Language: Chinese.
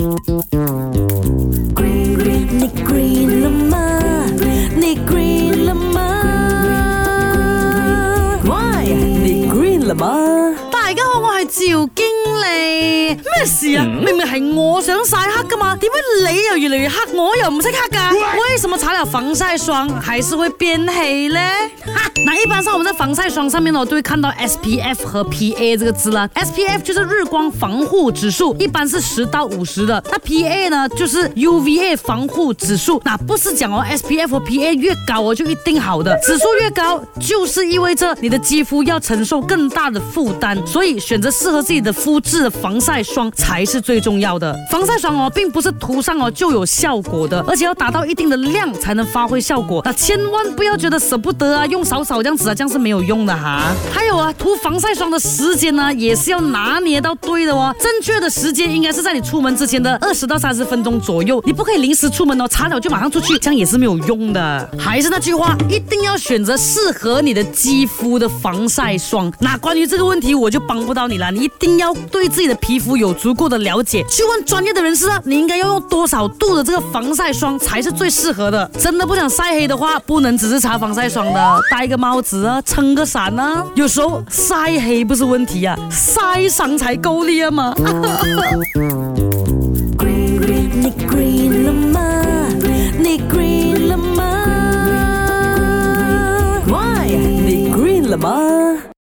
大家好，我系赵经理。咩事啊？明明系我想晒黑噶嘛，点解你又越嚟越黑，我又唔晒黑噶？为什么擦了防晒霜还是会变黑呢？那一般上我们在防晒霜上面呢，我都会看到 SPF 和 PA 这个字了。SPF 就是日光防护指数，一般是十到五十的。那 PA 呢，就是 UVA 防护指数。那不是讲哦，SPF 和 PA 越高哦就一定好的，指数越高，就是意味着你的肌肤要承受更大的负担。所以选择适合自己的肤质防晒霜才是最重要的。防晒霜哦，并不是涂上哦就有效果的，而且要达到一定的量才能发挥效果。那千万不要觉得舍不得啊，用少少。这样子啊，这样是没有用的哈。还有啊，涂防晒霜的时间呢，也是要拿捏到对的哦。正确的时间应该是在你出门之前的二十到三十分钟左右，你不可以临时出门哦，擦了就马上出去，这样也是没有用的。还是那句话，一定要选择适合你的肌肤的防晒霜。那关于这个问题，我就帮不到你了，你一定要对自己的皮肤有足够的了解，去问专业的人士啊。你应该要用多少度的这个防晒霜才是最适合的？真的不想晒黑的话，不能只是擦防晒霜的，搭一个。帽子啊，撑个伞啊。有时候晒黑不是问题啊，晒伤才够烈嘛。